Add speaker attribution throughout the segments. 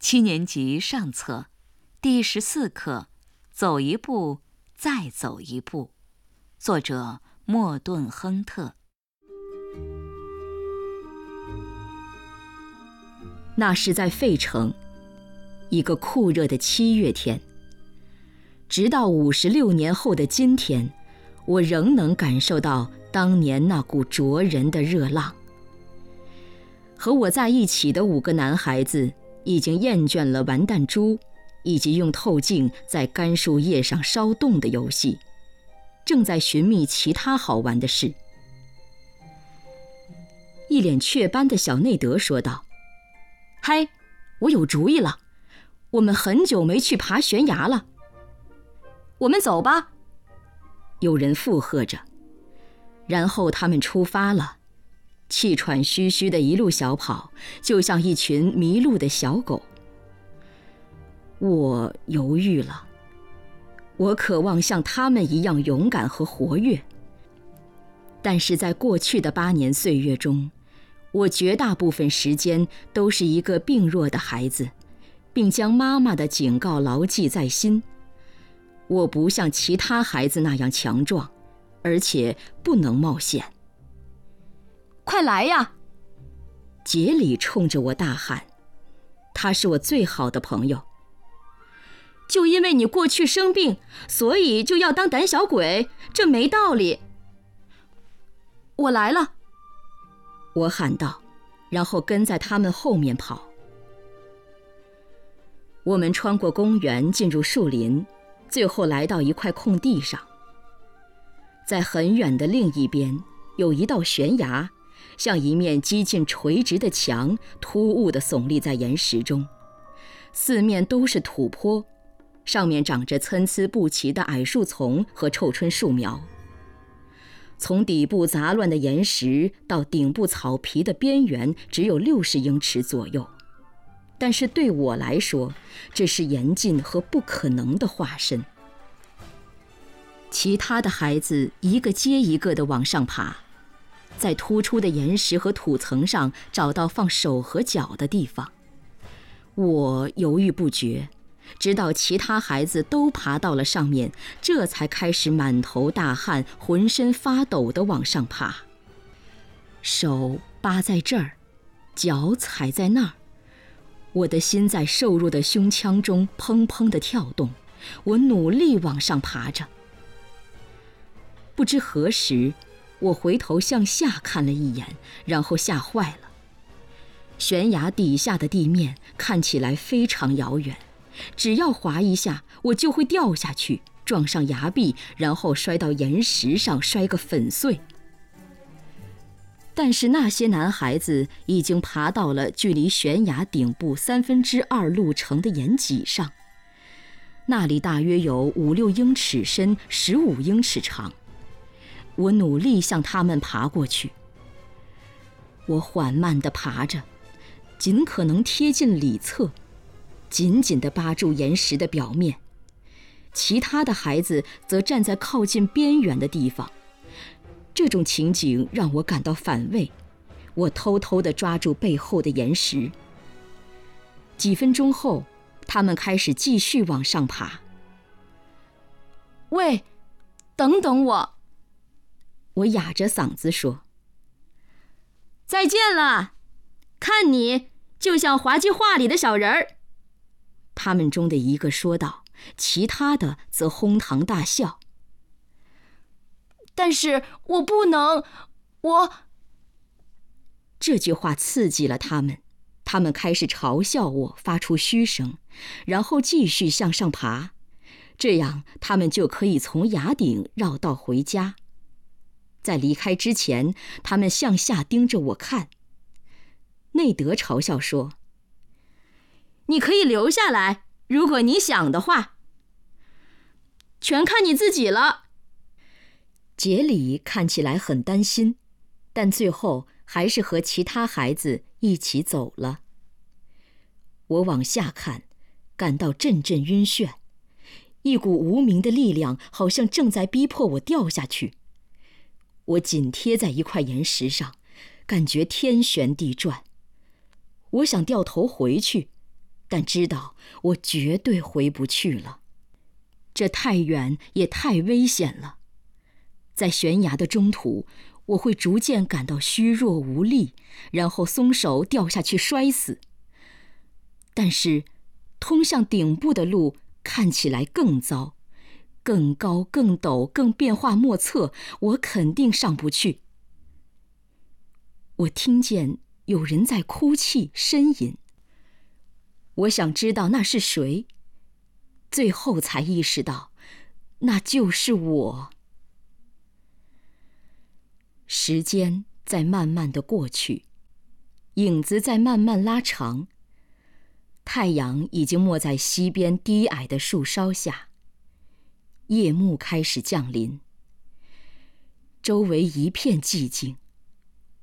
Speaker 1: 七年级上册，第十四课，走一步，再走一步。作者：莫顿·亨特。
Speaker 2: 那是在费城，一个酷热的七月天。直到五十六年后的今天，我仍能感受到当年那股灼人的热浪。和我在一起的五个男孩子。已经厌倦了玩弹珠，以及用透镜在干树叶上烧洞的游戏，正在寻觅其他好玩的事。一脸雀斑的小内德说道：“嗨，我有主意了，我们很久没去爬悬崖了。我们走吧。”有人附和着，然后他们出发了。气喘吁吁的一路小跑，就像一群迷路的小狗。我犹豫了。我渴望像他们一样勇敢和活跃。但是在过去的八年岁月中，我绝大部分时间都是一个病弱的孩子，并将妈妈的警告牢记在心。我不像其他孩子那样强壮，而且不能冒险。快来呀！杰里冲着我大喊：“他是我最好的朋友。就因为你过去生病，所以就要当胆小鬼？这没道理！”我来了，我喊道，然后跟在他们后面跑。我们穿过公园，进入树林，最后来到一块空地上。在很远的另一边，有一道悬崖。像一面几近垂直的墙，突兀地耸立在岩石中，四面都是土坡，上面长着参差不齐的矮树丛和臭椿树苗。从底部杂乱的岩石到顶部草皮的边缘，只有六十英尺左右，但是对我来说，这是严禁和不可能的化身。其他的孩子一个接一个地往上爬。在突出的岩石和土层上找到放手和脚的地方。我犹豫不决，直到其他孩子都爬到了上面，这才开始满头大汗、浑身发抖地往上爬。手扒在这儿，脚踩在那儿，我的心在瘦弱的胸腔中砰砰地跳动。我努力往上爬着，不知何时。我回头向下看了一眼，然后吓坏了。悬崖底下的地面看起来非常遥远，只要滑一下，我就会掉下去，撞上崖壁，然后摔到岩石上，摔个粉碎。但是那些男孩子已经爬到了距离悬崖顶部三分之二路程的岩脊上，那里大约有五六英尺深，十五英尺长。我努力向他们爬过去。我缓慢地爬着，尽可能贴近里侧，紧紧地扒住岩石的表面。其他的孩子则站在靠近边缘的地方。这种情景让我感到反胃。我偷偷地抓住背后的岩石。几分钟后，他们开始继续往上爬。喂，等等我！我哑着嗓子说：“再见了，看你就像滑稽画里的小人儿。”他们中的一个说道，其他的则哄堂大笑。但是我不能，我……这句话刺激了他们，他们开始嘲笑我，发出嘘声，然后继续向上爬，这样他们就可以从崖顶绕道回家。在离开之前，他们向下盯着我看。内德嘲笑说：“你可以留下来，如果你想的话。全看你自己了。”杰里看起来很担心，但最后还是和其他孩子一起走了。我往下看，感到阵阵晕眩，一股无名的力量好像正在逼迫我掉下去。我紧贴在一块岩石上，感觉天旋地转。我想掉头回去，但知道我绝对回不去了。这太远也太危险了，在悬崖的中途，我会逐渐感到虚弱无力，然后松手掉下去摔死。但是，通向顶部的路看起来更糟，更高、更陡、更变化莫测，我肯定上不去。我听见有人在哭泣呻吟。我想知道那是谁。最后才意识到，那就是我。时间在慢慢的过去，影子在慢慢拉长。太阳已经没在西边低矮的树梢下。夜幕开始降临。周围一片寂静，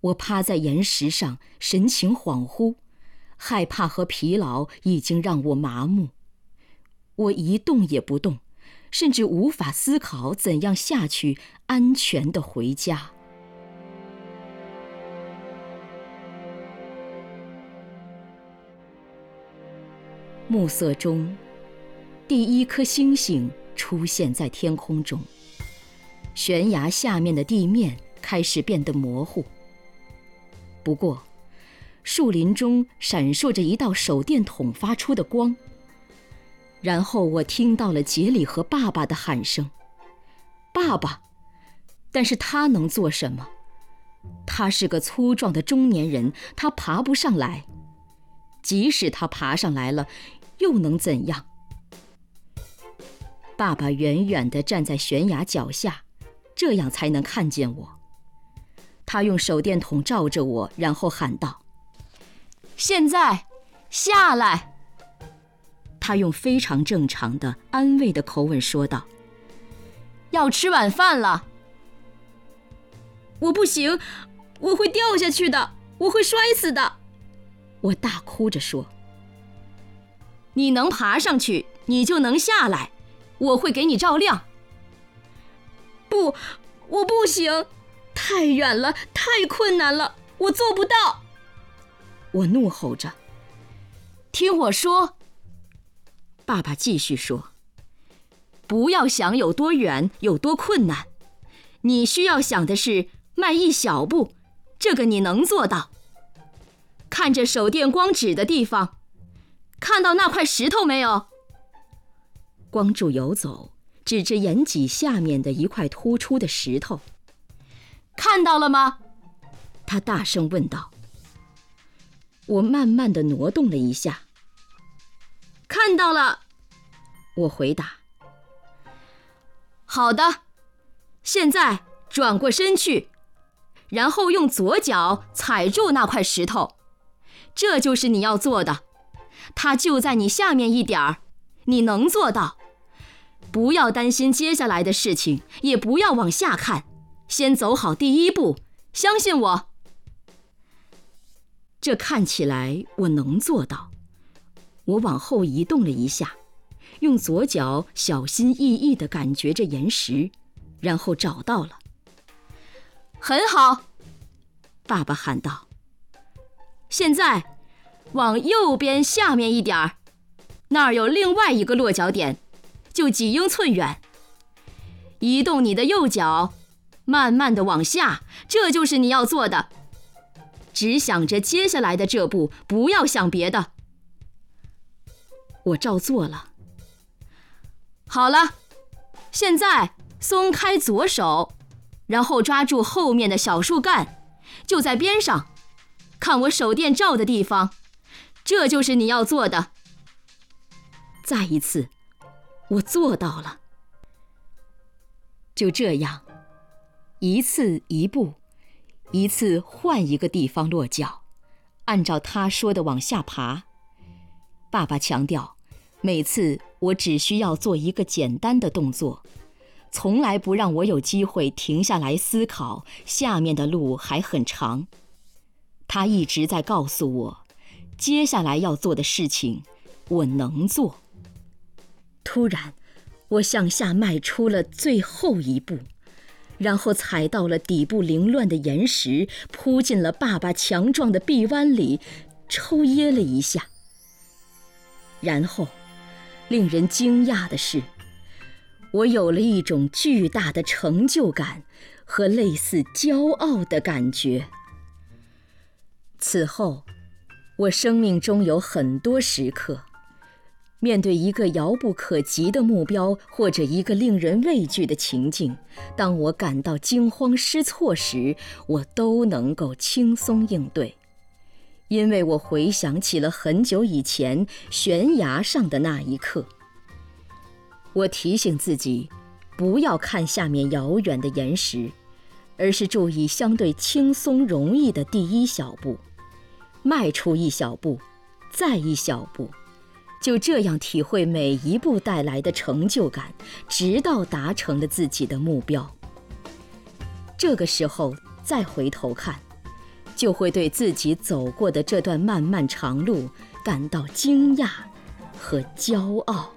Speaker 2: 我趴在岩石上，神情恍惚，害怕和疲劳已经让我麻木。我一动也不动，甚至无法思考怎样下去安全的回家。暮色中，第一颗星星出现在天空中。悬崖下面的地面开始变得模糊。不过，树林中闪烁着一道手电筒发出的光。然后我听到了杰里和爸爸的喊声：“爸爸！”但是他能做什么？他是个粗壮的中年人，他爬不上来。即使他爬上来了，又能怎样？爸爸远远地站在悬崖脚下，这样才能看见我。他用手电筒照着我，然后喊道：“现在，下来！”他用非常正常的安慰的口吻说道：“要吃晚饭了。”我不行，我会掉下去的，我会摔死的！我大哭着说：“你能爬上去，你就能下来，我会给你照亮。”不，我不行，太远了，太困难了，我做不到！我怒吼着：“听我说！”爸爸继续说：“不要想有多远，有多困难，你需要想的是迈一小步，这个你能做到。看着手电光指的地方，看到那块石头没有？”光柱游走，指着岩脊下面的一块突出的石头。看到了吗？他大声问道。我慢慢的挪动了一下。看到了，我回答。好的，现在转过身去，然后用左脚踩住那块石头，这就是你要做的。它就在你下面一点儿，你能做到。不要担心接下来的事情，也不要往下看，先走好第一步，相信我。这看起来我能做到。我往后移动了一下，用左脚小心翼翼地感觉着岩石，然后找到了。很好，爸爸喊道。现在往右边下面一点儿，那儿有另外一个落脚点，就几英寸远。移动你的右脚，慢慢的往下，这就是你要做的。只想着接下来的这步，不要想别的。我照做了。好了，现在松开左手，然后抓住后面的小树干，就在边上，看我手电照的地方，这就是你要做的。再一次，我做到了。就这样，一次一步，一次换一个地方落脚，按照他说的往下爬。爸爸强调，每次我只需要做一个简单的动作，从来不让我有机会停下来思考下面的路还很长。他一直在告诉我，接下来要做的事情，我能做。突然，我向下迈出了最后一步，然后踩到了底部凌乱的岩石，扑进了爸爸强壮的臂弯里，抽噎了一下。然后，令人惊讶的是，我有了一种巨大的成就感和类似骄傲的感觉。此后，我生命中有很多时刻，面对一个遥不可及的目标或者一个令人畏惧的情境，当我感到惊慌失措时，我都能够轻松应对。因为我回想起了很久以前悬崖上的那一刻，我提醒自己，不要看下面遥远的岩石，而是注意相对轻松容易的第一小步，迈出一小步，再一小步，就这样体会每一步带来的成就感，直到达成了自己的目标。这个时候再回头看。就会对自己走过的这段漫漫长路感到惊讶和骄傲。